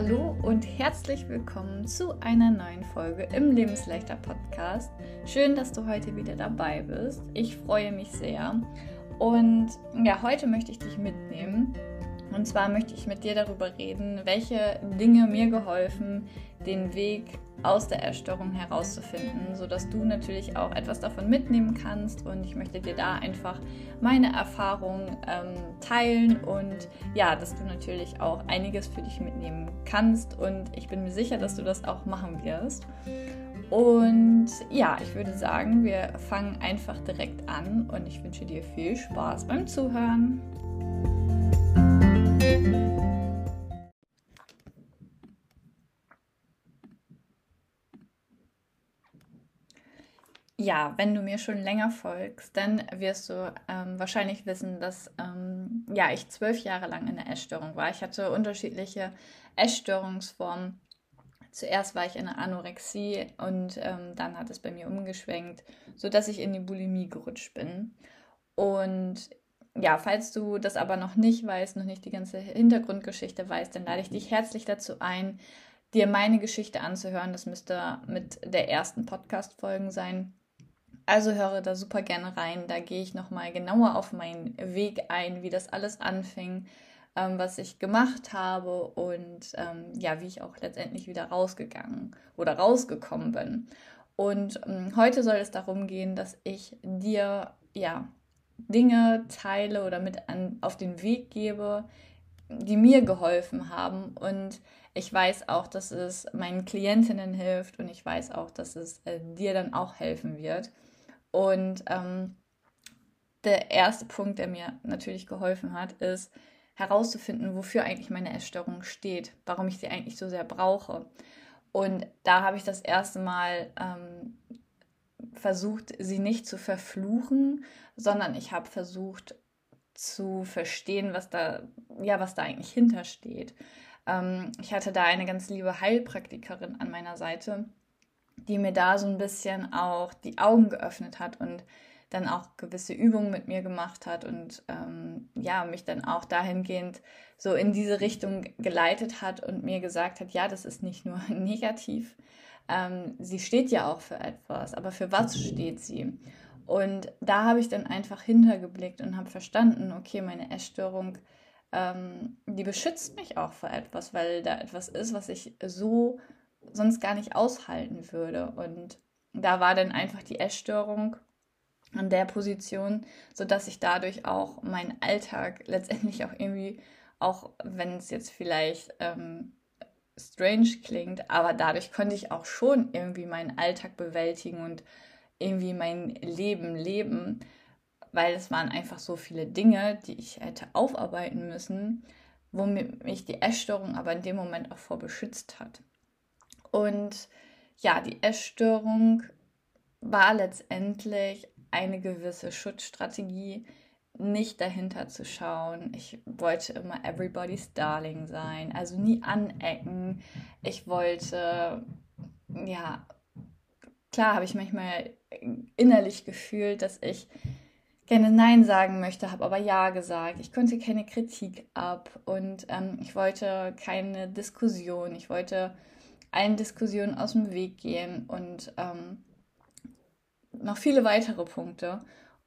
Hallo und herzlich willkommen zu einer neuen Folge im Lebensleichter Podcast. Schön, dass du heute wieder dabei bist. Ich freue mich sehr. Und ja, heute möchte ich dich mitnehmen. Und zwar möchte ich mit dir darüber reden, welche Dinge mir geholfen, den Weg aus der Essstörung herauszufinden, sodass du natürlich auch etwas davon mitnehmen kannst. Und ich möchte dir da einfach meine Erfahrungen ähm, teilen und ja, dass du natürlich auch einiges für dich mitnehmen kannst. Und ich bin mir sicher, dass du das auch machen wirst. Und ja, ich würde sagen, wir fangen einfach direkt an und ich wünsche dir viel Spaß beim Zuhören. Ja, wenn du mir schon länger folgst, dann wirst du ähm, wahrscheinlich wissen, dass ähm, ja, ich zwölf Jahre lang in der Essstörung war. Ich hatte unterschiedliche Essstörungsformen. Zuerst war ich in der Anorexie und ähm, dann hat es bei mir umgeschwenkt, sodass ich in die Bulimie gerutscht bin. Und ja, falls du das aber noch nicht weißt, noch nicht die ganze Hintergrundgeschichte weißt, dann lade ich dich herzlich dazu ein, dir meine Geschichte anzuhören. Das müsste mit der ersten Podcast-Folgen sein. Also höre da super gerne rein. Da gehe ich nochmal genauer auf meinen Weg ein, wie das alles anfing, ähm, was ich gemacht habe und ähm, ja, wie ich auch letztendlich wieder rausgegangen oder rausgekommen bin. Und ähm, heute soll es darum gehen, dass ich dir ja Dinge teile oder mit an, auf den Weg gebe, die mir geholfen haben. Und ich weiß auch, dass es meinen Klientinnen hilft und ich weiß auch, dass es äh, dir dann auch helfen wird. Und ähm, der erste Punkt, der mir natürlich geholfen hat, ist herauszufinden, wofür eigentlich meine Essstörung steht, warum ich sie eigentlich so sehr brauche. Und da habe ich das erste Mal ähm, versucht, sie nicht zu verfluchen, sondern ich habe versucht zu verstehen, was da, ja, was da eigentlich hintersteht. Ähm, ich hatte da eine ganz liebe Heilpraktikerin an meiner Seite, die mir da so ein bisschen auch die Augen geöffnet hat und dann auch gewisse Übungen mit mir gemacht hat und ähm, ja, mich dann auch dahingehend so in diese Richtung geleitet hat und mir gesagt hat, ja, das ist nicht nur negativ, ähm, sie steht ja auch für etwas, aber für was steht sie? Und da habe ich dann einfach hintergeblickt und habe verstanden, okay, meine Essstörung, ähm, die beschützt mich auch vor etwas, weil da etwas ist, was ich so sonst gar nicht aushalten würde. Und da war dann einfach die Essstörung an der Position, sodass ich dadurch auch meinen Alltag letztendlich auch irgendwie, auch wenn es jetzt vielleicht ähm, strange klingt, aber dadurch konnte ich auch schon irgendwie meinen Alltag bewältigen und irgendwie mein Leben leben, weil es waren einfach so viele Dinge, die ich hätte aufarbeiten müssen, womit mich die Essstörung aber in dem Moment auch vor beschützt hat. Und ja, die Essstörung war letztendlich eine gewisse Schutzstrategie, nicht dahinter zu schauen. Ich wollte immer everybody's darling sein, also nie anecken. Ich wollte, ja, klar habe ich manchmal innerlich gefühlt, dass ich gerne Nein sagen möchte, habe aber Ja gesagt. Ich konnte keine Kritik ab und ähm, ich wollte keine Diskussion. Ich wollte allen Diskussionen aus dem Weg gehen und ähm, noch viele weitere Punkte.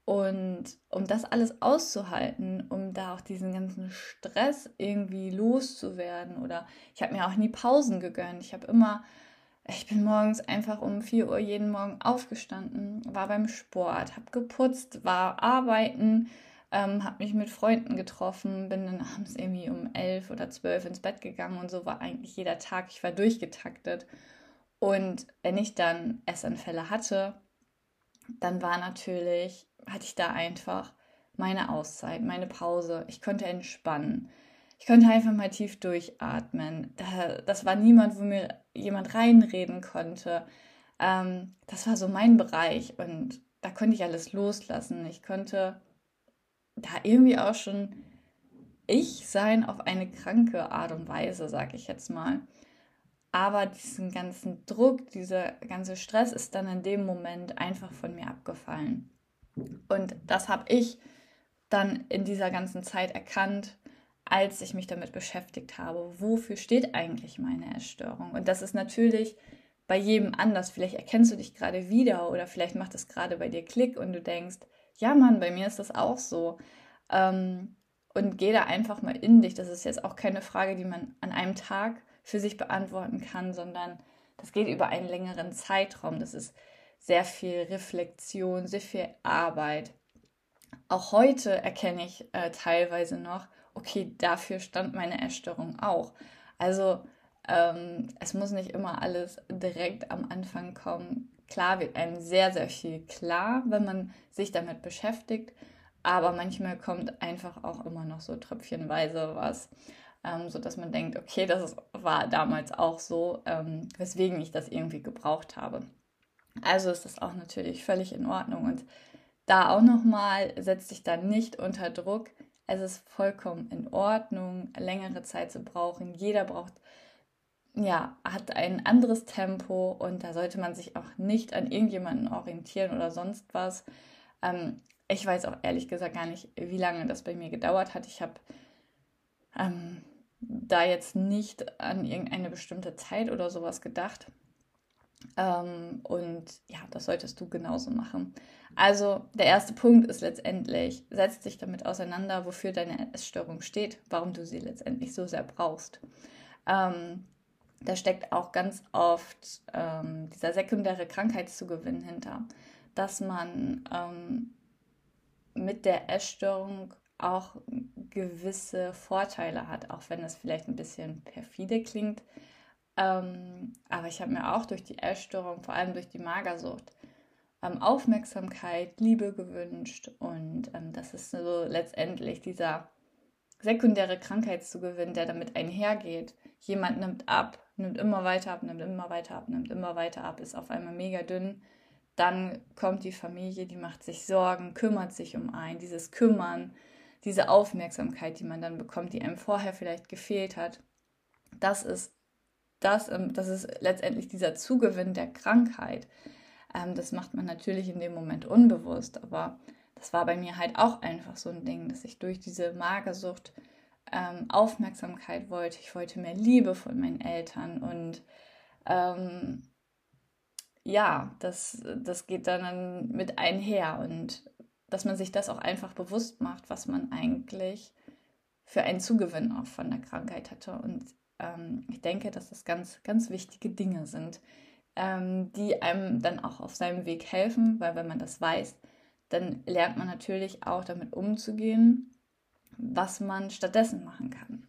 Und um das alles auszuhalten, um da auch diesen ganzen Stress irgendwie loszuwerden oder ich habe mir auch nie Pausen gegönnt. Ich habe immer, ich bin morgens einfach um 4 Uhr jeden Morgen aufgestanden, war beim Sport, habe geputzt, war arbeiten, ähm, habe mich mit Freunden getroffen, bin dann abends irgendwie um 11 oder 12 ins Bett gegangen und so war eigentlich jeder Tag. Ich war durchgetaktet. Und wenn ich dann Essanfälle hatte, dann war natürlich hatte ich da einfach meine Auszeit, meine Pause. Ich konnte entspannen. Ich konnte einfach mal tief durchatmen. das war niemand, wo mir jemand reinreden konnte. Ähm, das war so mein Bereich und da konnte ich alles loslassen. Ich konnte da irgendwie auch schon ich sein auf eine kranke Art und Weise, sag ich jetzt mal. Aber diesen ganzen Druck, dieser ganze Stress ist dann in dem Moment einfach von mir abgefallen. Und das habe ich dann in dieser ganzen Zeit erkannt, als ich mich damit beschäftigt habe, wofür steht eigentlich meine Essstörung. Und das ist natürlich bei jedem anders. Vielleicht erkennst du dich gerade wieder oder vielleicht macht es gerade bei dir Klick und du denkst, ja Mann, bei mir ist das auch so. Ähm, und geh da einfach mal in dich. Das ist jetzt auch keine Frage, die man an einem Tag für sich beantworten kann, sondern das geht über einen längeren Zeitraum. Das ist sehr viel Reflexion, sehr viel Arbeit. Auch heute erkenne ich äh, teilweise noch, okay, dafür stand meine Essstörung auch. Also ähm, es muss nicht immer alles direkt am Anfang kommen. Klar wird einem sehr, sehr viel klar, wenn man sich damit beschäftigt, aber manchmal kommt einfach auch immer noch so tröpfchenweise was, ähm, sodass man denkt, okay, das war damals auch so, ähm, weswegen ich das irgendwie gebraucht habe. Also ist das auch natürlich völlig in Ordnung und da auch nochmal, setz dich da nicht unter Druck. Es ist vollkommen in Ordnung, längere Zeit zu brauchen. Jeder braucht, ja, hat ein anderes Tempo und da sollte man sich auch nicht an irgendjemanden orientieren oder sonst was. Ähm, ich weiß auch ehrlich gesagt gar nicht, wie lange das bei mir gedauert hat. Ich habe ähm, da jetzt nicht an irgendeine bestimmte Zeit oder sowas gedacht. Ähm, und ja, das solltest du genauso machen. Also der erste Punkt ist letztendlich, setz dich damit auseinander, wofür deine Essstörung steht, warum du sie letztendlich so sehr brauchst. Ähm, da steckt auch ganz oft ähm, dieser sekundäre Krankheitszugewinn hinter, dass man ähm, mit der Essstörung auch gewisse Vorteile hat, auch wenn es vielleicht ein bisschen perfide klingt. Ähm, aber ich habe mir auch durch die Essstörung, vor allem durch die Magersucht, ähm, Aufmerksamkeit, Liebe gewünscht. Und ähm, das ist so letztendlich dieser sekundäre Krankheitszugewinn, der damit einhergeht. Jemand nimmt ab, nimmt immer weiter ab, nimmt immer weiter ab, nimmt immer weiter ab, ist auf einmal mega dünn. Dann kommt die Familie, die macht sich Sorgen, kümmert sich um einen. Dieses Kümmern, diese Aufmerksamkeit, die man dann bekommt, die einem vorher vielleicht gefehlt hat, das ist das, ähm, das ist letztendlich dieser Zugewinn der Krankheit. Ähm, das macht man natürlich in dem Moment unbewusst, aber das war bei mir halt auch einfach so ein Ding, dass ich durch diese Magersucht ähm, Aufmerksamkeit wollte. Ich wollte mehr Liebe von meinen Eltern und ähm, ja, das, das geht dann mit einher und dass man sich das auch einfach bewusst macht, was man eigentlich für einen Zugewinn auch von der Krankheit hatte. Und ähm, ich denke, dass das ganz, ganz wichtige Dinge sind, ähm, die einem dann auch auf seinem Weg helfen, weil wenn man das weiß, dann lernt man natürlich auch damit umzugehen, was man stattdessen machen kann.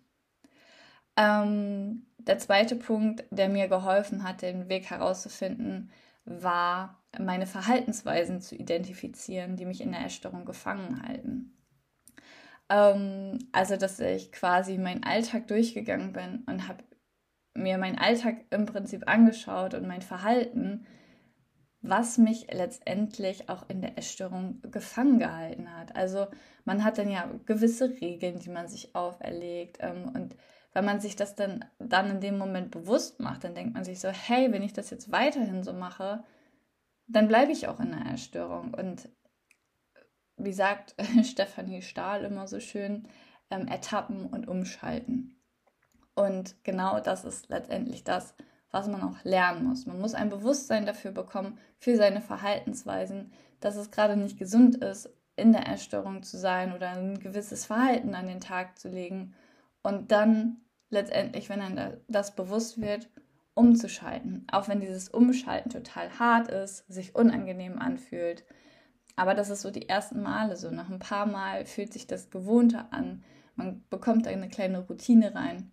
Ähm, der zweite Punkt, der mir geholfen hat, den Weg herauszufinden, war meine Verhaltensweisen zu identifizieren, die mich in der Essstörung gefangen halten. Ähm, also, dass ich quasi meinen Alltag durchgegangen bin und habe mir meinen Alltag im Prinzip angeschaut und mein Verhalten, was mich letztendlich auch in der Essstörung gefangen gehalten hat. Also man hat dann ja gewisse Regeln, die man sich auferlegt. Ähm, und wenn man sich das dann, dann in dem Moment bewusst macht, dann denkt man sich so, hey, wenn ich das jetzt weiterhin so mache, dann bleibe ich auch in der Essstörung. Und wie sagt Stefanie Stahl immer so schön, ähm, ertappen und umschalten. Und genau das ist letztendlich das, was man auch lernen muss. Man muss ein Bewusstsein dafür bekommen, für seine Verhaltensweisen, dass es gerade nicht gesund ist, in der Essstörung zu sein oder ein gewisses Verhalten an den Tag zu legen. Und dann letztendlich, wenn einem das bewusst wird, umzuschalten. Auch wenn dieses Umschalten total hart ist, sich unangenehm anfühlt, aber das ist so die ersten Male so. Nach ein paar Mal fühlt sich das Gewohnte an. Man bekommt eine kleine Routine rein.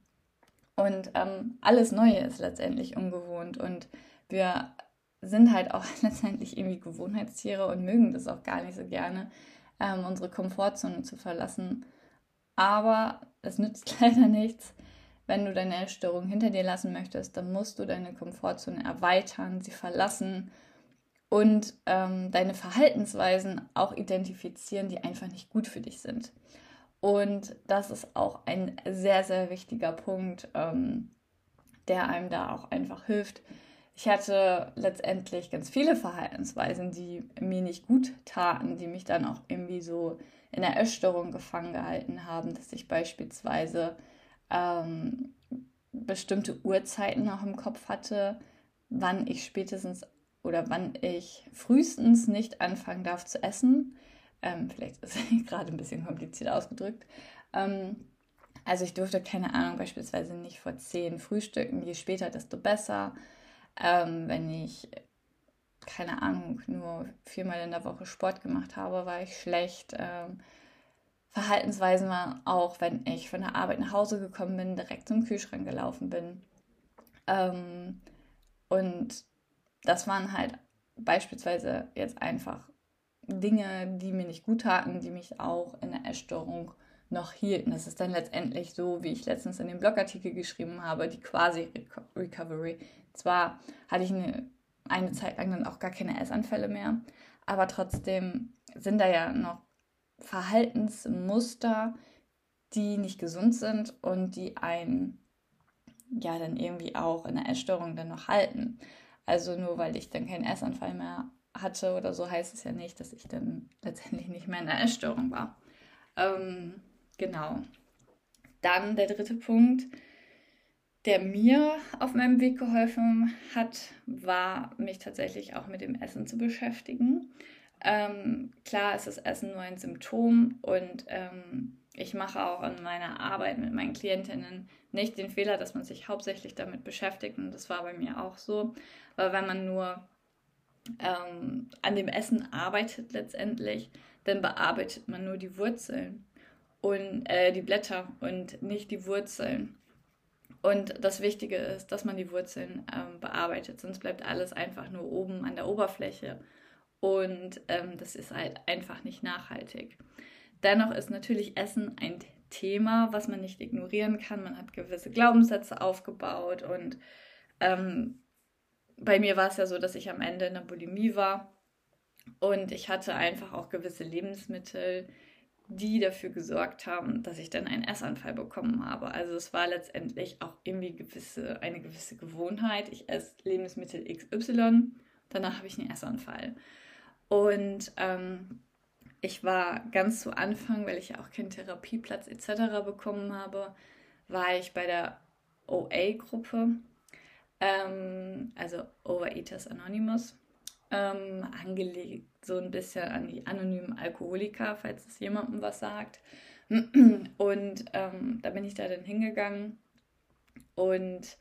Und ähm, alles Neue ist letztendlich ungewohnt. Und wir sind halt auch letztendlich irgendwie Gewohnheitstiere und mögen das auch gar nicht so gerne, ähm, unsere Komfortzone zu verlassen. Aber es nützt leider nichts. Wenn du deine Essstörung hinter dir lassen möchtest, dann musst du deine Komfortzone erweitern, sie verlassen und ähm, deine Verhaltensweisen auch identifizieren, die einfach nicht gut für dich sind. Und das ist auch ein sehr, sehr wichtiger Punkt, ähm, der einem da auch einfach hilft. Ich hatte letztendlich ganz viele Verhaltensweisen, die mir nicht gut taten, die mich dann auch irgendwie so in der Essstörung gefangen gehalten haben, dass ich beispielsweise ähm, bestimmte Uhrzeiten noch im Kopf hatte, wann ich spätestens oder wann ich frühestens nicht anfangen darf zu essen. Ähm, vielleicht ist es gerade ein bisschen kompliziert ausgedrückt. Ähm, also ich durfte, keine Ahnung, beispielsweise nicht vor zehn frühstücken, je später, desto besser. Ähm, wenn ich, keine Ahnung, nur viermal in der Woche Sport gemacht habe, war ich schlecht. Ähm, Verhaltensweisen waren auch, wenn ich von der Arbeit nach Hause gekommen bin, direkt zum Kühlschrank gelaufen bin. Ähm, und das waren halt beispielsweise jetzt einfach Dinge, die mir nicht gut taten, die mich auch in der Essstörung noch hielten. Das ist dann letztendlich so, wie ich letztens in dem Blogartikel geschrieben habe, die quasi Recovery. Zwar hatte ich eine, eine Zeit lang dann auch gar keine Essanfälle mehr, aber trotzdem sind da ja noch Verhaltensmuster, die nicht gesund sind und die einen ja dann irgendwie auch in der Essstörung dann noch halten. Also nur weil ich dann keinen Essanfall mehr hatte oder so, heißt es ja nicht, dass ich dann letztendlich nicht mehr in der Essstörung war. Ähm, genau. Dann der dritte Punkt, der mir auf meinem Weg geholfen hat, war, mich tatsächlich auch mit dem Essen zu beschäftigen. Ähm, klar ist das Essen nur ein Symptom und ähm, ich mache auch in meiner Arbeit mit meinen Klientinnen nicht den Fehler, dass man sich hauptsächlich damit beschäftigt und das war bei mir auch so, weil wenn man nur ähm, an dem Essen arbeitet letztendlich, dann bearbeitet man nur die Wurzeln und äh, die Blätter und nicht die Wurzeln. Und das Wichtige ist, dass man die Wurzeln ähm, bearbeitet, sonst bleibt alles einfach nur oben an der Oberfläche. Und ähm, das ist halt einfach nicht nachhaltig. Dennoch ist natürlich Essen ein Thema, was man nicht ignorieren kann. Man hat gewisse Glaubenssätze aufgebaut und ähm, bei mir war es ja so, dass ich am Ende in der Bulimie war und ich hatte einfach auch gewisse Lebensmittel, die dafür gesorgt haben, dass ich dann einen Essanfall bekommen habe. Also es war letztendlich auch irgendwie gewisse, eine gewisse Gewohnheit. Ich esse Lebensmittel XY, danach habe ich einen Essanfall. Und ähm, ich war ganz zu Anfang, weil ich ja auch keinen Therapieplatz etc. bekommen habe, war ich bei der OA-Gruppe, ähm, also Overeaters Anonymous, ähm, angelegt so ein bisschen an die anonymen Alkoholiker, falls es jemandem was sagt. Und ähm, da bin ich da dann hingegangen und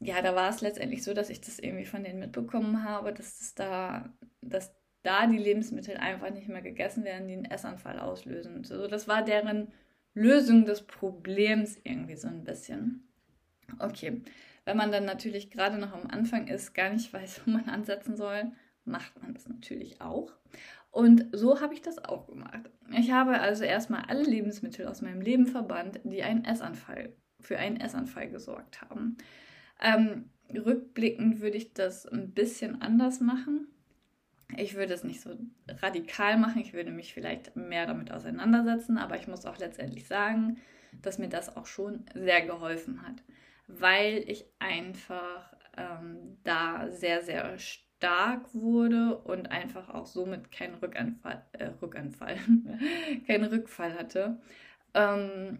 ja, da war es letztendlich so, dass ich das irgendwie von denen mitbekommen habe, dass das da, dass da die Lebensmittel einfach nicht mehr gegessen werden, die einen Essanfall auslösen. So, das war deren Lösung des Problems irgendwie so ein bisschen. Okay, wenn man dann natürlich gerade noch am Anfang ist, gar nicht weiß, wo man ansetzen soll, macht man das natürlich auch. Und so habe ich das auch gemacht. Ich habe also erstmal alle Lebensmittel aus meinem Leben verbannt, die einen Essanfall, für einen Essanfall gesorgt haben. Ähm, rückblickend würde ich das ein bisschen anders machen. Ich würde es nicht so radikal machen, ich würde mich vielleicht mehr damit auseinandersetzen, aber ich muss auch letztendlich sagen, dass mir das auch schon sehr geholfen hat, weil ich einfach ähm, da sehr, sehr stark wurde und einfach auch somit keinen Rückanfall, äh, Rückanfall, keinen Rückfall hatte. Ähm,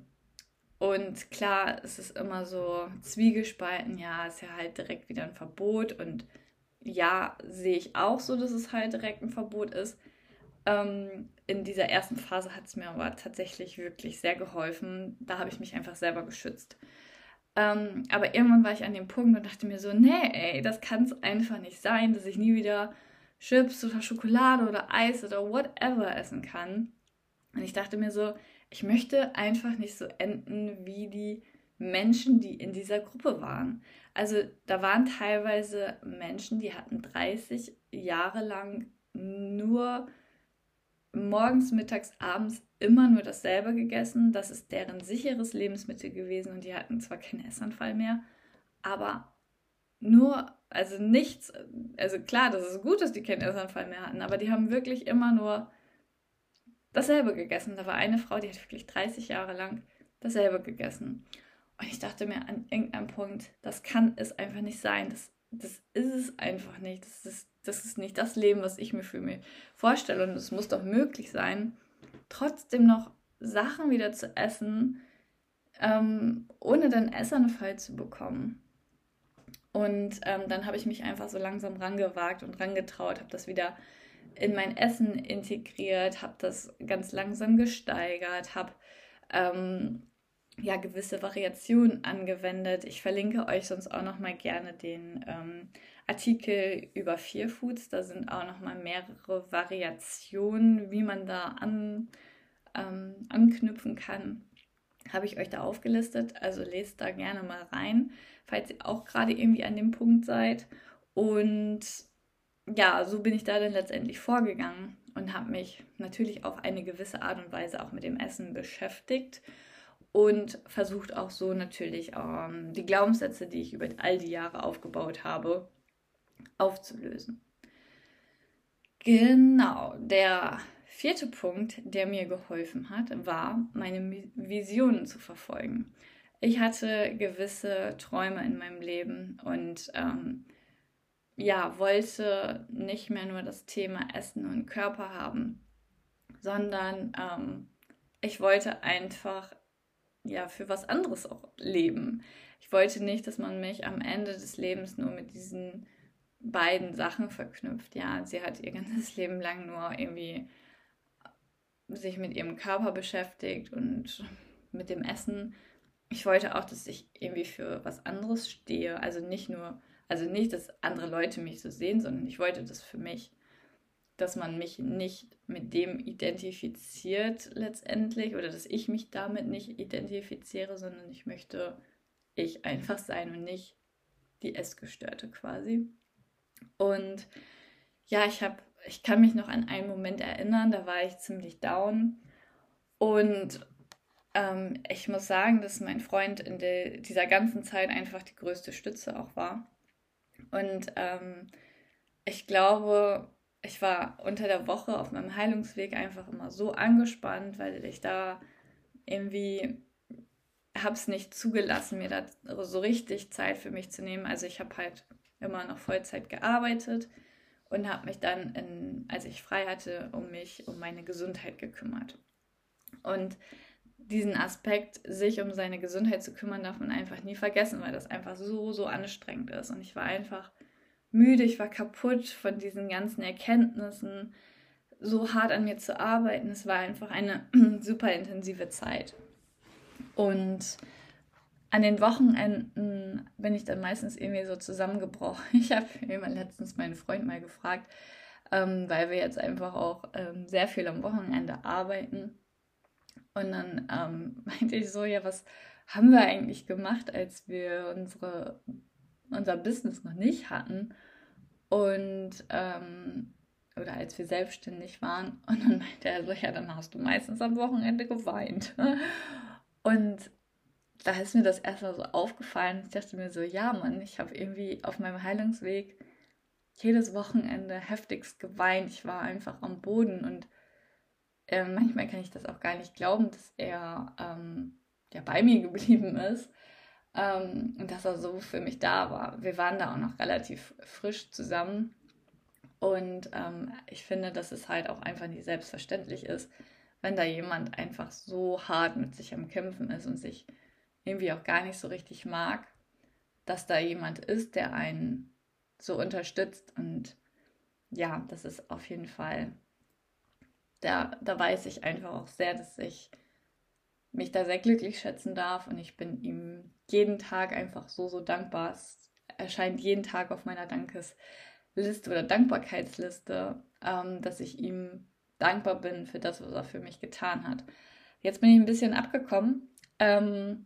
und klar, es ist immer so zwiegespalten, ja, ist ja halt direkt wieder ein Verbot. Und ja, sehe ich auch so, dass es halt direkt ein Verbot ist. Ähm, in dieser ersten Phase hat es mir aber tatsächlich wirklich sehr geholfen. Da habe ich mich einfach selber geschützt. Ähm, aber irgendwann war ich an dem Punkt und dachte mir so, nee, ey, das kann es einfach nicht sein, dass ich nie wieder Chips oder Schokolade oder Eis oder whatever essen kann. Und ich dachte mir so, ich möchte einfach nicht so enden wie die Menschen, die in dieser Gruppe waren. Also da waren teilweise Menschen, die hatten 30 Jahre lang nur morgens, mittags, abends immer nur dasselbe gegessen. Das ist deren sicheres Lebensmittel gewesen und die hatten zwar keinen Essanfall mehr, aber nur, also nichts, also klar, das ist gut, dass die keinen Essanfall mehr hatten, aber die haben wirklich immer nur dasselbe gegessen. Da war eine Frau, die hat wirklich 30 Jahre lang dasselbe gegessen. Und ich dachte mir an irgendeinem Punkt, das kann es einfach nicht sein. Das, das ist es einfach nicht. Das ist, das ist nicht das Leben, was ich mir für mich vorstelle. Und es muss doch möglich sein, trotzdem noch Sachen wieder zu essen, ähm, ohne dann Essanfall zu bekommen. Und ähm, dann habe ich mich einfach so langsam rangewagt und rangetraut, habe das wieder in mein Essen integriert, habe das ganz langsam gesteigert, habe ähm, ja gewisse Variationen angewendet. Ich verlinke euch sonst auch noch mal gerne den ähm, Artikel über Fear Foods. Da sind auch noch mal mehrere Variationen, wie man da an, ähm, anknüpfen kann. Habe ich euch da aufgelistet. Also lest da gerne mal rein, falls ihr auch gerade irgendwie an dem Punkt seid. Und ja, so bin ich da dann letztendlich vorgegangen und habe mich natürlich auf eine gewisse Art und Weise auch mit dem Essen beschäftigt und versucht auch so natürlich ähm, die Glaubenssätze, die ich über all die Jahre aufgebaut habe, aufzulösen. Genau, der vierte Punkt, der mir geholfen hat, war, meine Visionen zu verfolgen. Ich hatte gewisse Träume in meinem Leben und ähm, ja, wollte nicht mehr nur das Thema Essen und Körper haben, sondern ähm, ich wollte einfach ja für was anderes auch leben. Ich wollte nicht, dass man mich am Ende des Lebens nur mit diesen beiden Sachen verknüpft. Ja, sie hat ihr ganzes Leben lang nur irgendwie sich mit ihrem Körper beschäftigt und mit dem Essen. Ich wollte auch, dass ich irgendwie für was anderes stehe. Also nicht nur also nicht, dass andere Leute mich so sehen, sondern ich wollte das für mich, dass man mich nicht mit dem identifiziert letztendlich oder dass ich mich damit nicht identifiziere, sondern ich möchte ich einfach sein und nicht die Essgestörte quasi. Und ja, ich habe, ich kann mich noch an einen Moment erinnern, da war ich ziemlich down und ähm, ich muss sagen, dass mein Freund in der, dieser ganzen Zeit einfach die größte Stütze auch war. Und ähm, ich glaube, ich war unter der Woche auf meinem Heilungsweg einfach immer so angespannt, weil ich da irgendwie habe es nicht zugelassen, mir da so richtig Zeit für mich zu nehmen. Also ich habe halt immer noch Vollzeit gearbeitet und habe mich dann, in, als ich frei hatte, um mich, um meine Gesundheit gekümmert. Und diesen Aspekt, sich um seine Gesundheit zu kümmern, darf man einfach nie vergessen, weil das einfach so, so anstrengend ist. Und ich war einfach müde, ich war kaputt von diesen ganzen Erkenntnissen, so hart an mir zu arbeiten. Es war einfach eine super intensive Zeit. Und an den Wochenenden bin ich dann meistens irgendwie so zusammengebrochen. Ich habe immer letztens meinen Freund mal gefragt, ähm, weil wir jetzt einfach auch ähm, sehr viel am Wochenende arbeiten und dann ähm, meinte ich so, ja, was haben wir eigentlich gemacht, als wir unsere, unser Business noch nicht hatten? Und ähm, oder als wir selbstständig waren. Und dann meinte er so, ja, dann hast du meistens am Wochenende geweint. Und da ist mir das erstmal so aufgefallen. Ich dachte mir so, ja, Mann, ich habe irgendwie auf meinem Heilungsweg jedes Wochenende heftigst geweint. Ich war einfach am Boden und äh, manchmal kann ich das auch gar nicht glauben, dass er ähm, ja, bei mir geblieben ist ähm, und dass er so für mich da war. Wir waren da auch noch relativ frisch zusammen. Und ähm, ich finde, dass es halt auch einfach nicht selbstverständlich ist, wenn da jemand einfach so hart mit sich am Kämpfen ist und sich irgendwie auch gar nicht so richtig mag, dass da jemand ist, der einen so unterstützt. Und ja, das ist auf jeden Fall da, da weiß ich einfach auch sehr, dass ich mich da sehr glücklich schätzen darf. Und ich bin ihm jeden Tag einfach so, so dankbar. Es erscheint jeden Tag auf meiner Dankesliste oder Dankbarkeitsliste, ähm, dass ich ihm dankbar bin für das, was er für mich getan hat. Jetzt bin ich ein bisschen abgekommen ähm,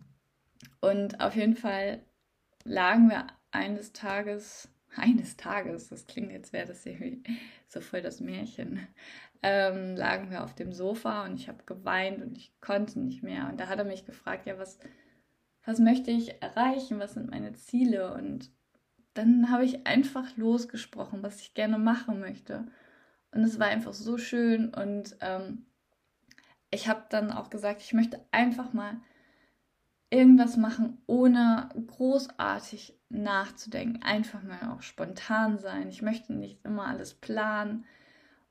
und auf jeden Fall lagen wir eines Tages, eines Tages, das klingt jetzt wäre das irgendwie so voll das Märchen, ähm, lagen wir auf dem Sofa und ich habe geweint und ich konnte nicht mehr. Und da hat er mich gefragt, ja, was, was möchte ich erreichen? Was sind meine Ziele? Und dann habe ich einfach losgesprochen, was ich gerne machen möchte. Und es war einfach so schön. Und ähm, ich habe dann auch gesagt, ich möchte einfach mal irgendwas machen, ohne großartig nachzudenken. Einfach mal auch spontan sein. Ich möchte nicht immer alles planen.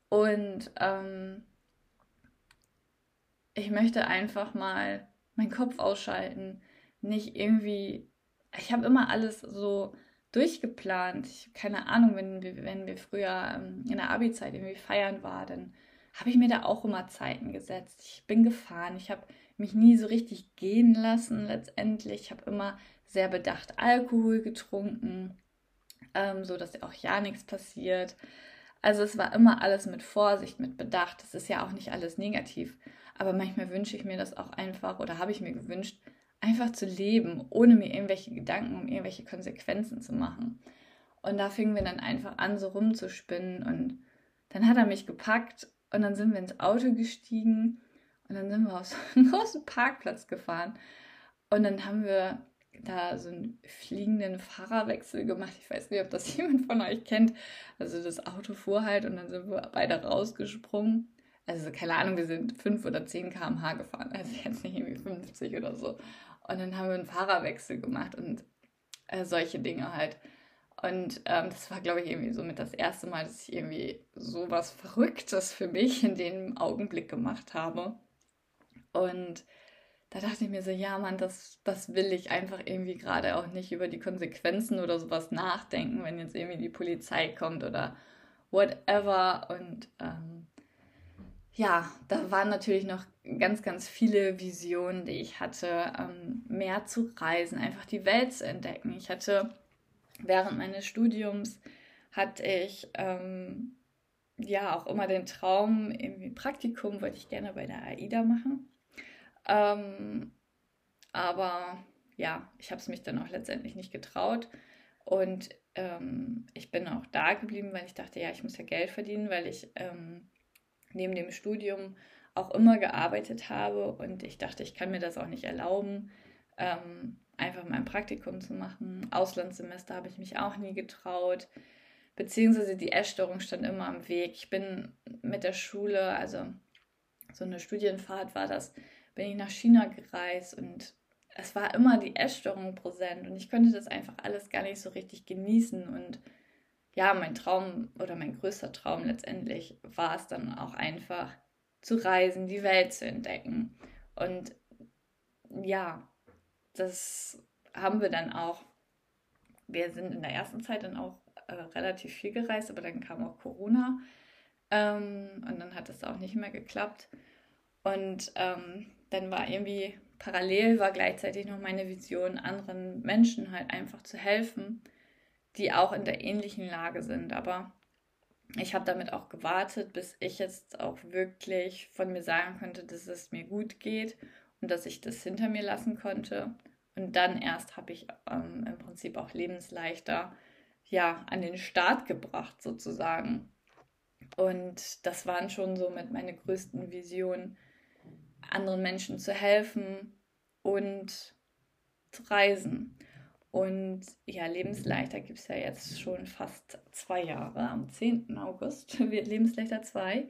Und ähm, ich möchte einfach mal meinen Kopf ausschalten, nicht irgendwie, ich habe immer alles so durchgeplant. Ich, keine Ahnung, wenn wir, wenn wir früher ähm, in der Abi-Zeit irgendwie feiern waren, dann habe ich mir da auch immer Zeiten gesetzt. Ich bin gefahren, ich habe mich nie so richtig gehen lassen letztendlich. Ich habe immer sehr bedacht Alkohol getrunken, ähm, so dass auch ja nichts passiert. Also es war immer alles mit Vorsicht, mit Bedacht. Das ist ja auch nicht alles negativ. Aber manchmal wünsche ich mir das auch einfach oder habe ich mir gewünscht, einfach zu leben, ohne mir irgendwelche Gedanken um irgendwelche Konsequenzen zu machen. Und da fingen wir dann einfach an, so rumzuspinnen. Und dann hat er mich gepackt und dann sind wir ins Auto gestiegen und dann sind wir auf so einen großen Parkplatz gefahren. Und dann haben wir da so einen fliegenden Fahrerwechsel gemacht. Ich weiß nicht, ob das jemand von euch kennt. Also das Auto fuhr halt und dann sind wir beide rausgesprungen. Also keine Ahnung, wir sind 5 oder 10 km/h gefahren. Also jetzt nicht irgendwie 50 oder so. Und dann haben wir einen Fahrerwechsel gemacht und äh, solche Dinge halt. Und ähm, das war, glaube ich, irgendwie so mit das erste Mal, dass ich irgendwie so was Verrücktes für mich in dem Augenblick gemacht habe. Und da dachte ich mir so, ja, Mann, das, das will ich einfach irgendwie gerade auch nicht über die Konsequenzen oder sowas nachdenken, wenn jetzt irgendwie die Polizei kommt oder whatever. Und ähm, ja, da waren natürlich noch ganz, ganz viele Visionen, die ich hatte, ähm, mehr zu reisen, einfach die Welt zu entdecken. Ich hatte während meines Studiums hatte ich ähm, ja auch immer den Traum, irgendwie Praktikum wollte ich gerne bei der AIDA machen. Ähm, aber ja, ich habe es mich dann auch letztendlich nicht getraut. Und ähm, ich bin auch da geblieben, weil ich dachte, ja, ich muss ja Geld verdienen, weil ich ähm, neben dem Studium auch immer gearbeitet habe und ich dachte, ich kann mir das auch nicht erlauben, ähm, einfach mein Praktikum zu machen. Auslandssemester habe ich mich auch nie getraut, beziehungsweise die Essstörung stand immer am Weg. Ich bin mit der Schule, also so eine Studienfahrt war das, bin ich nach China gereist und es war immer die Essstörung präsent und ich konnte das einfach alles gar nicht so richtig genießen und ja, mein Traum oder mein größter Traum letztendlich war es dann auch einfach zu reisen, die Welt zu entdecken. Und ja, das haben wir dann auch. Wir sind in der ersten Zeit dann auch äh, relativ viel gereist, aber dann kam auch Corona ähm, und dann hat es auch nicht mehr geklappt. Und ähm, dann war irgendwie parallel war gleichzeitig noch meine Vision, anderen Menschen halt einfach zu helfen die auch in der ähnlichen Lage sind. Aber ich habe damit auch gewartet, bis ich jetzt auch wirklich von mir sagen konnte, dass es mir gut geht und dass ich das hinter mir lassen konnte. Und dann erst habe ich ähm, im Prinzip auch lebensleichter ja an den Start gebracht sozusagen. Und das waren schon so meine größten Visionen, anderen Menschen zu helfen und zu reisen. Und ja, Lebensleichter gibt es ja jetzt schon fast zwei Jahre. Am 10. August wird Lebensleichter 2.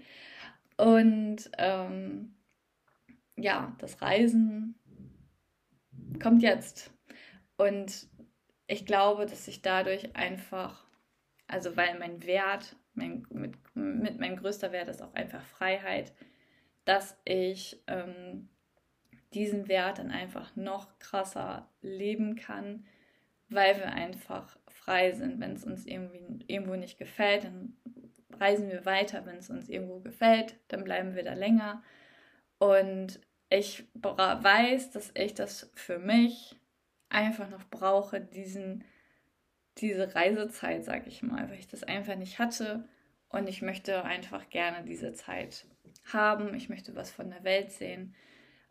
Und ähm, ja, das Reisen kommt jetzt. Und ich glaube, dass ich dadurch einfach, also weil mein Wert, mein, mit, mit mein größter Wert ist auch einfach Freiheit, dass ich ähm, diesen Wert dann einfach noch krasser leben kann weil wir einfach frei sind. Wenn es uns irgendwie irgendwo nicht gefällt, dann reisen wir weiter. Wenn es uns irgendwo gefällt, dann bleiben wir da länger. Und ich weiß, dass ich das für mich einfach noch brauche, diesen, diese Reisezeit, sag ich mal, weil ich das einfach nicht hatte. Und ich möchte einfach gerne diese Zeit haben. Ich möchte was von der Welt sehen.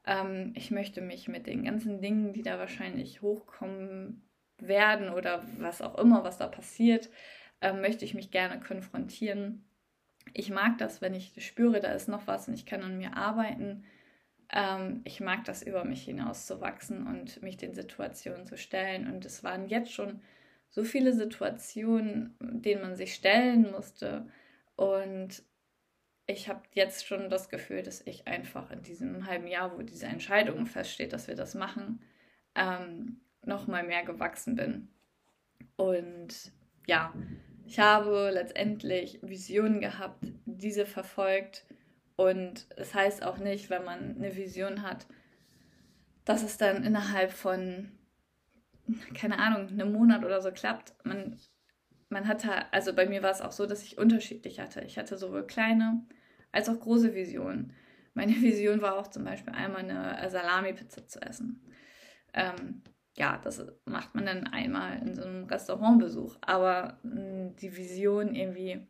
Ähm, ich möchte mich mit den ganzen Dingen, die da wahrscheinlich hochkommen, werden oder was auch immer, was da passiert, äh, möchte ich mich gerne konfrontieren. Ich mag das, wenn ich spüre, da ist noch was und ich kann an mir arbeiten. Ähm, ich mag das, über mich hinaus zu wachsen und mich den Situationen zu stellen. Und es waren jetzt schon so viele Situationen, denen man sich stellen musste. Und ich habe jetzt schon das Gefühl, dass ich einfach in diesem halben Jahr, wo diese Entscheidung feststeht, dass wir das machen, ähm, noch mal mehr gewachsen bin. Und ja, ich habe letztendlich Visionen gehabt, diese verfolgt Und es heißt auch nicht, wenn man eine Vision hat, dass es dann innerhalb von, keine Ahnung, einem Monat oder so klappt. Man, man hatte, also bei mir war es auch so, dass ich unterschiedlich hatte. Ich hatte sowohl kleine als auch große Visionen. Meine Vision war auch zum Beispiel einmal eine Salami-Pizza zu essen. Ähm, ja, das macht man dann einmal in so einem Restaurantbesuch. Aber mh, hm, die Vision, irgendwie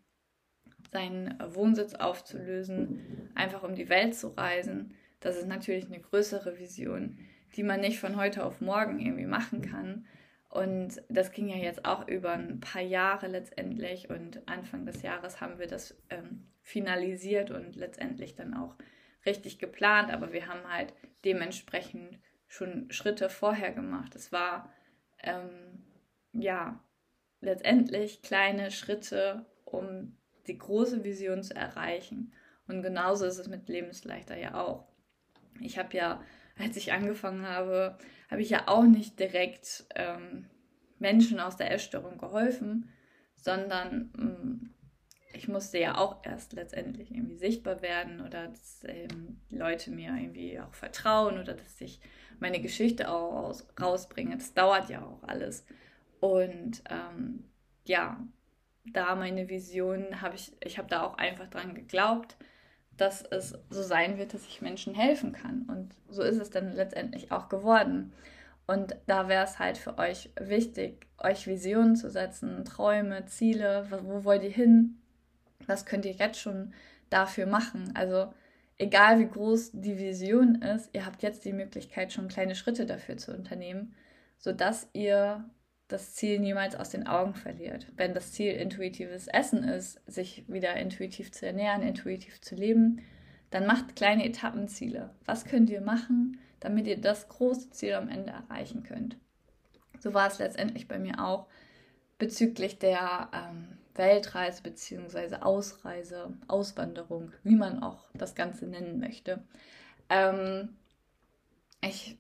seinen Wohnsitz aufzulösen, einfach um die Welt zu reisen, das ist natürlich eine größere Vision, die man nicht von heute auf morgen irgendwie machen kann. Und das ging ja jetzt auch über ein paar Jahre letztendlich. Und Anfang des Jahres haben wir das ähm, finalisiert und letztendlich dann auch richtig geplant. Aber wir haben halt dementsprechend schon Schritte vorher gemacht. Es war ähm, ja letztendlich kleine Schritte, um die große Vision zu erreichen. Und genauso ist es mit Lebensleichter ja auch. Ich habe ja, als ich angefangen habe, habe ich ja auch nicht direkt ähm, Menschen aus der Essstörung geholfen, sondern ähm, ich musste ja auch erst letztendlich irgendwie sichtbar werden oder dass ähm, Leute mir irgendwie auch vertrauen oder dass ich meine Geschichte auch raus, rausbringe. Das dauert ja auch alles. Und ähm, ja, da meine Vision habe ich, ich habe da auch einfach dran geglaubt, dass es so sein wird, dass ich Menschen helfen kann. Und so ist es dann letztendlich auch geworden. Und da wäre es halt für euch wichtig, euch Visionen zu setzen, Träume, Ziele, wo wollt ihr hin? Was könnt ihr jetzt schon dafür machen? Also egal wie groß die Vision ist, ihr habt jetzt die Möglichkeit, schon kleine Schritte dafür zu unternehmen, sodass ihr das Ziel niemals aus den Augen verliert. Wenn das Ziel intuitives Essen ist, sich wieder intuitiv zu ernähren, intuitiv zu leben, dann macht kleine Etappenziele. Was könnt ihr machen, damit ihr das große Ziel am Ende erreichen könnt? So war es letztendlich bei mir auch bezüglich der ähm, Weltreise bzw. Ausreise, Auswanderung, wie man auch das Ganze nennen möchte. Ähm, ich,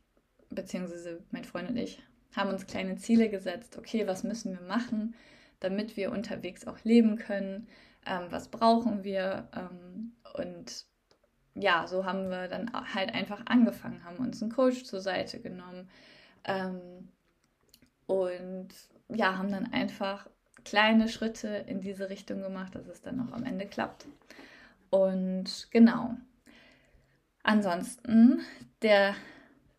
beziehungsweise mein Freund und ich, haben uns kleine Ziele gesetzt. Okay, was müssen wir machen, damit wir unterwegs auch leben können? Ähm, was brauchen wir? Ähm, und ja, so haben wir dann halt einfach angefangen, haben uns einen Coach zur Seite genommen ähm, und ja, haben dann einfach kleine Schritte in diese Richtung gemacht, dass es dann auch am Ende klappt. Und genau. Ansonsten der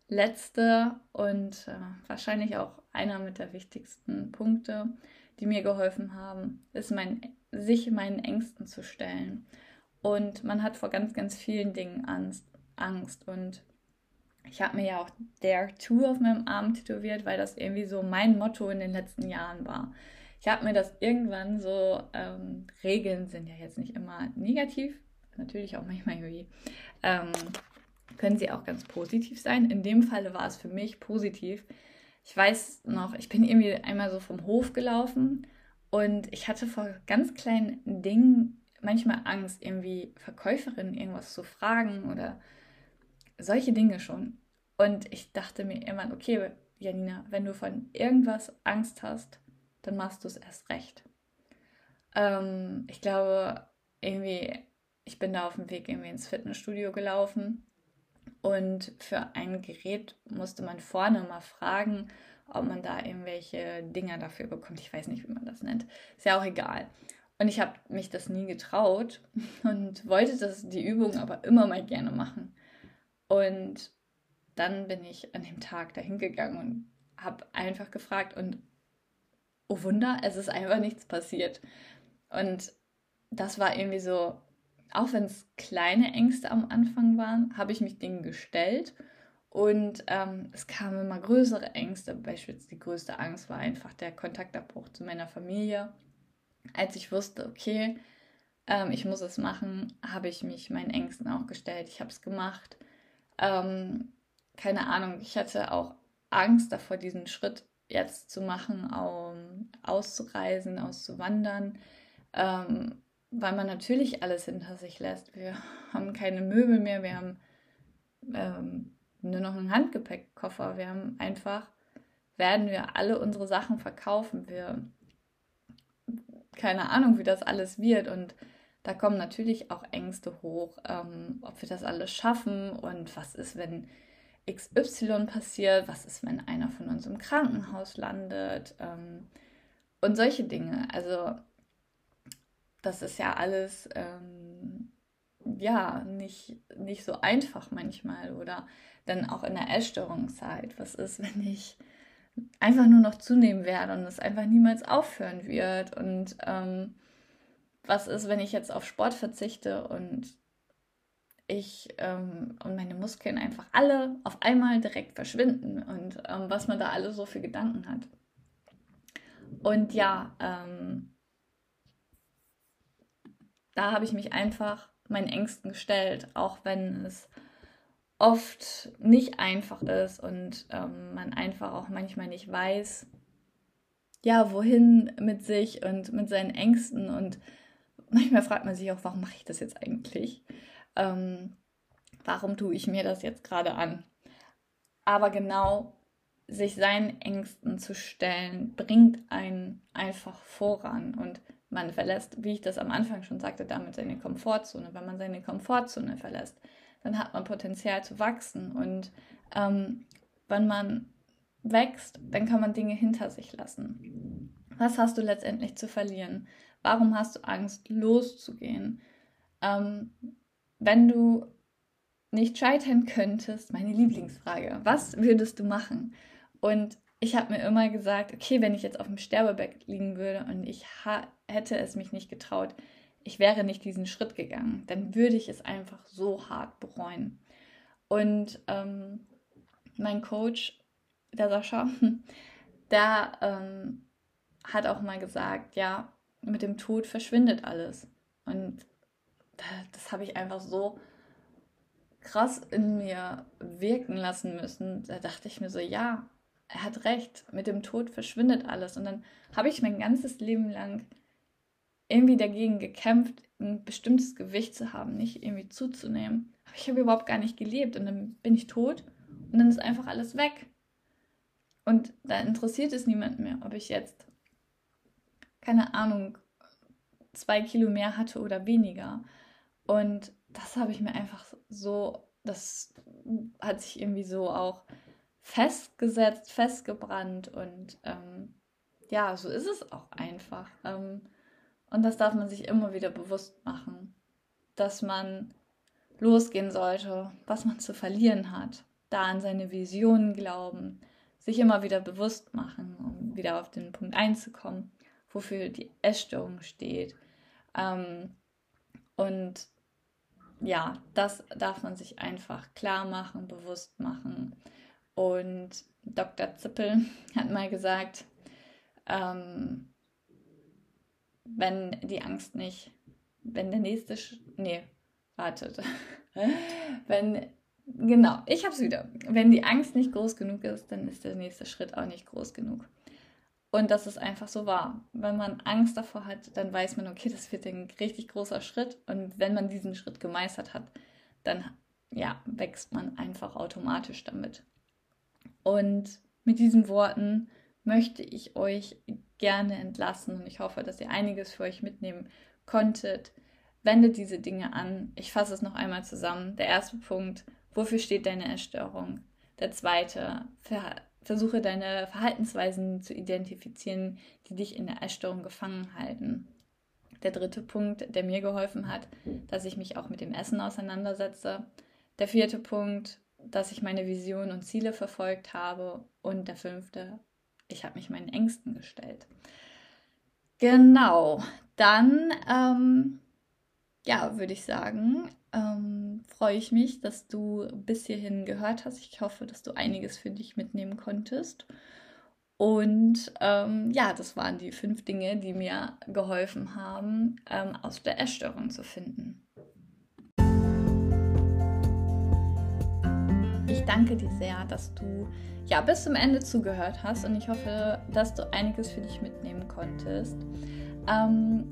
letzte und äh, wahrscheinlich auch einer mit der wichtigsten Punkte, die mir geholfen haben, ist mein, sich meinen Ängsten zu stellen. Und man hat vor ganz, ganz vielen Dingen Angst. Angst. Und ich habe mir ja auch Dare to auf meinem Arm tätowiert, weil das irgendwie so mein Motto in den letzten Jahren war. Ich habe mir das irgendwann so, ähm, Regeln sind ja jetzt nicht immer negativ, natürlich auch manchmal irgendwie ähm, können sie auch ganz positiv sein. In dem Falle war es für mich positiv. Ich weiß noch, ich bin irgendwie einmal so vom Hof gelaufen und ich hatte vor ganz kleinen Dingen manchmal Angst, irgendwie Verkäuferinnen irgendwas zu fragen oder solche Dinge schon. Und ich dachte mir immer, okay, Janina, wenn du von irgendwas Angst hast, dann machst du es erst recht. Ähm, ich glaube, irgendwie, ich bin da auf dem Weg irgendwie ins Fitnessstudio gelaufen und für ein Gerät musste man vorne mal fragen, ob man da irgendwelche Dinger dafür bekommt. Ich weiß nicht, wie man das nennt. Ist ja auch egal. Und ich habe mich das nie getraut und wollte das, die Übung aber immer mal gerne machen. Und dann bin ich an dem Tag dahin gegangen und habe einfach gefragt und oh Wunder, es ist einfach nichts passiert. Und das war irgendwie so, auch wenn es kleine Ängste am Anfang waren, habe ich mich denen gestellt und ähm, es kamen immer größere Ängste. Beispielsweise die größte Angst war einfach der Kontaktabbruch zu meiner Familie. Als ich wusste, okay, ähm, ich muss es machen, habe ich mich meinen Ängsten auch gestellt. Ich habe es gemacht. Ähm, keine Ahnung, ich hatte auch Angst davor, diesen Schritt jetzt zu machen, um auszureisen, auszuwandern. Ähm, weil man natürlich alles hinter sich lässt. Wir haben keine Möbel mehr, wir haben ähm, nur noch einen Handgepäckkoffer. Wir haben einfach, werden wir alle unsere Sachen verkaufen. Wir, keine Ahnung, wie das alles wird. Und da kommen natürlich auch Ängste hoch, ähm, ob wir das alles schaffen und was ist, wenn XY passiert, was ist, wenn einer von uns im Krankenhaus landet ähm, und solche Dinge. Also das ist ja alles ähm, ja nicht, nicht so einfach manchmal oder dann auch in der Essstörungszeit. Was ist, wenn ich einfach nur noch zunehmen werde und es einfach niemals aufhören wird und ähm, was ist, wenn ich jetzt auf Sport verzichte und ich ähm, und meine Muskeln einfach alle auf einmal direkt verschwinden und ähm, was man da alles so für Gedanken hat. Und ja, ähm, da habe ich mich einfach meinen Ängsten gestellt, auch wenn es oft nicht einfach ist und ähm, man einfach auch manchmal nicht weiß, ja, wohin mit sich und mit seinen Ängsten und manchmal fragt man sich auch, warum mache ich das jetzt eigentlich? Ähm, warum tue ich mir das jetzt gerade an? Aber genau sich seinen Ängsten zu stellen, bringt einen einfach voran und man verlässt, wie ich das am Anfang schon sagte, damit seine Komfortzone. Wenn man seine Komfortzone verlässt, dann hat man Potenzial zu wachsen und ähm, wenn man wächst, dann kann man Dinge hinter sich lassen. Was hast du letztendlich zu verlieren? Warum hast du Angst, loszugehen? Ähm, wenn du nicht scheitern könntest, meine Lieblingsfrage, was würdest du machen? Und ich habe mir immer gesagt, okay, wenn ich jetzt auf dem Sterbebett liegen würde und ich hätte es mich nicht getraut, ich wäre nicht diesen Schritt gegangen, dann würde ich es einfach so hart bereuen. Und ähm, mein Coach, der Sascha, der ähm, hat auch mal gesagt, ja, mit dem Tod verschwindet alles. Und das habe ich einfach so krass in mir wirken lassen müssen. Da dachte ich mir so, ja, er hat recht, mit dem Tod verschwindet alles. Und dann habe ich mein ganzes Leben lang irgendwie dagegen gekämpft, ein bestimmtes Gewicht zu haben, nicht irgendwie zuzunehmen. Aber ich habe überhaupt gar nicht gelebt und dann bin ich tot und dann ist einfach alles weg. Und da interessiert es niemand mehr, ob ich jetzt, keine Ahnung, zwei Kilo mehr hatte oder weniger. Und das habe ich mir einfach so, das hat sich irgendwie so auch festgesetzt, festgebrannt und ähm, ja, so ist es auch einfach. Ähm, und das darf man sich immer wieder bewusst machen, dass man losgehen sollte, was man zu verlieren hat, da an seine Visionen glauben, sich immer wieder bewusst machen, um wieder auf den Punkt einzukommen, wofür die Essstörung steht. Ähm, und ja, das darf man sich einfach klar machen, bewusst machen. Und Dr. Zippel hat mal gesagt, ähm, wenn die Angst nicht, wenn der nächste, Sch nee, wartet, wenn, genau, ich hab's wieder, wenn die Angst nicht groß genug ist, dann ist der nächste Schritt auch nicht groß genug. Und das ist einfach so wahr. Wenn man Angst davor hat, dann weiß man, okay, das wird ein richtig großer Schritt. Und wenn man diesen Schritt gemeistert hat, dann ja, wächst man einfach automatisch damit. Und mit diesen Worten möchte ich euch gerne entlassen und ich hoffe, dass ihr einiges für euch mitnehmen konntet. Wendet diese Dinge an. Ich fasse es noch einmal zusammen. Der erste Punkt, wofür steht deine Essstörung? Der zweite, versuche deine Verhaltensweisen zu identifizieren, die dich in der Essstörung gefangen halten. Der dritte Punkt, der mir geholfen hat, dass ich mich auch mit dem Essen auseinandersetze. Der vierte Punkt, dass ich meine Visionen und Ziele verfolgt habe. Und der fünfte, ich habe mich meinen Ängsten gestellt. Genau, dann, ähm, ja, würde ich sagen, ähm, freue ich mich, dass du bis hierhin gehört hast. Ich hoffe, dass du einiges für dich mitnehmen konntest. Und ähm, ja, das waren die fünf Dinge, die mir geholfen haben, ähm, aus der Essstörung zu finden. Ich danke dir sehr, dass du ja bis zum Ende zugehört hast und ich hoffe, dass du einiges für dich mitnehmen konntest. Ähm,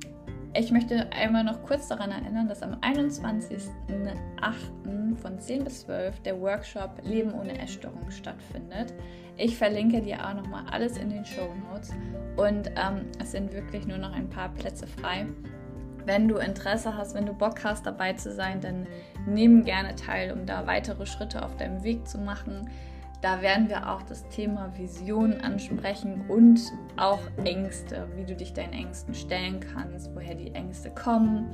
ich möchte einmal noch kurz daran erinnern, dass am 21.08. von 10 bis 12 der Workshop Leben ohne Essstörung stattfindet. Ich verlinke dir auch nochmal alles in den Show Notes und ähm, es sind wirklich nur noch ein paar Plätze frei. Wenn du Interesse hast, wenn du Bock hast, dabei zu sein, dann nimm gerne teil, um da weitere Schritte auf deinem Weg zu machen. Da werden wir auch das Thema Vision ansprechen und auch Ängste, wie du dich deinen Ängsten stellen kannst, woher die Ängste kommen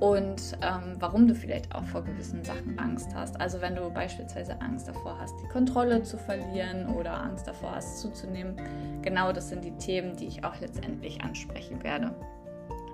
und ähm, warum du vielleicht auch vor gewissen Sachen Angst hast. Also wenn du beispielsweise Angst davor hast, die Kontrolle zu verlieren oder Angst davor hast, zuzunehmen. Genau das sind die Themen, die ich auch letztendlich ansprechen werde.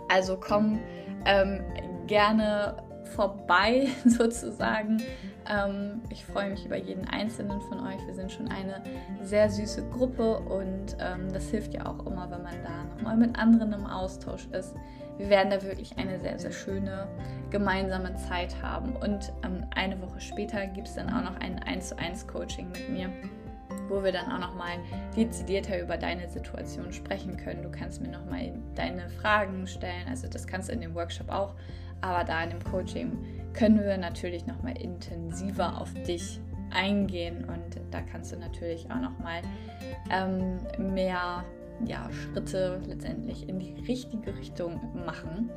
Also komm ähm, gerne vorbei sozusagen. Ähm, ich freue mich über jeden einzelnen von euch. Wir sind schon eine sehr süße Gruppe und ähm, das hilft ja auch immer, wenn man da nochmal mit anderen im Austausch ist. Wir werden da wirklich eine sehr, sehr schöne gemeinsame Zeit haben. Und ähm, eine Woche später gibt es dann auch noch ein 1 zu 1 Coaching mit mir wo wir dann auch nochmal dezidierter über deine Situation sprechen können. Du kannst mir nochmal deine Fragen stellen, also das kannst du in dem Workshop auch, aber da in dem Coaching können wir natürlich nochmal intensiver auf dich eingehen und da kannst du natürlich auch nochmal ähm, mehr ja, Schritte letztendlich in die richtige Richtung machen.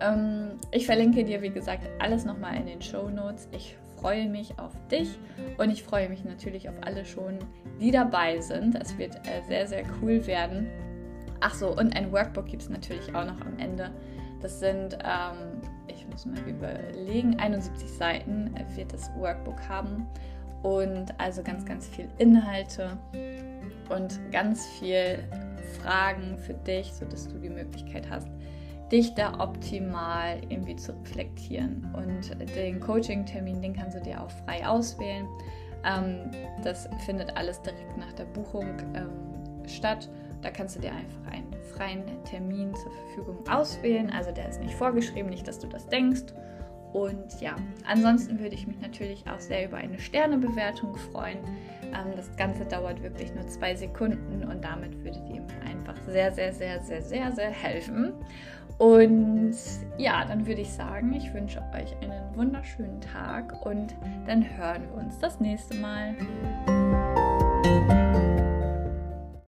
Ähm, ich verlinke dir, wie gesagt, alles nochmal in den Show Notes. Ich freue mich auf dich und ich freue mich natürlich auf alle schon, die dabei sind. Es wird äh, sehr, sehr cool werden. Ach so, und ein Workbook gibt es natürlich auch noch am Ende. Das sind, ähm, muss mal überlegen, 71 Seiten wird das Workbook haben. Und also ganz, ganz viel Inhalte und ganz viel Fragen für dich, sodass du die Möglichkeit hast, dich da optimal irgendwie zu reflektieren. Und den Coaching-Termin, den kannst du dir auch frei auswählen. Ähm, das findet alles direkt nach der Buchung ähm, statt. Da kannst du dir einfach einen freien Termin zur Verfügung auswählen. Also der ist nicht vorgeschrieben, nicht, dass du das denkst. Und ja, ansonsten würde ich mich natürlich auch sehr über eine Sternebewertung freuen. Ähm, das Ganze dauert wirklich nur zwei Sekunden und damit würdet ihr mir einfach sehr, sehr, sehr, sehr, sehr, sehr helfen. Und ja, dann würde ich sagen, ich wünsche euch einen wunderschönen Tag und dann hören wir uns das nächste Mal.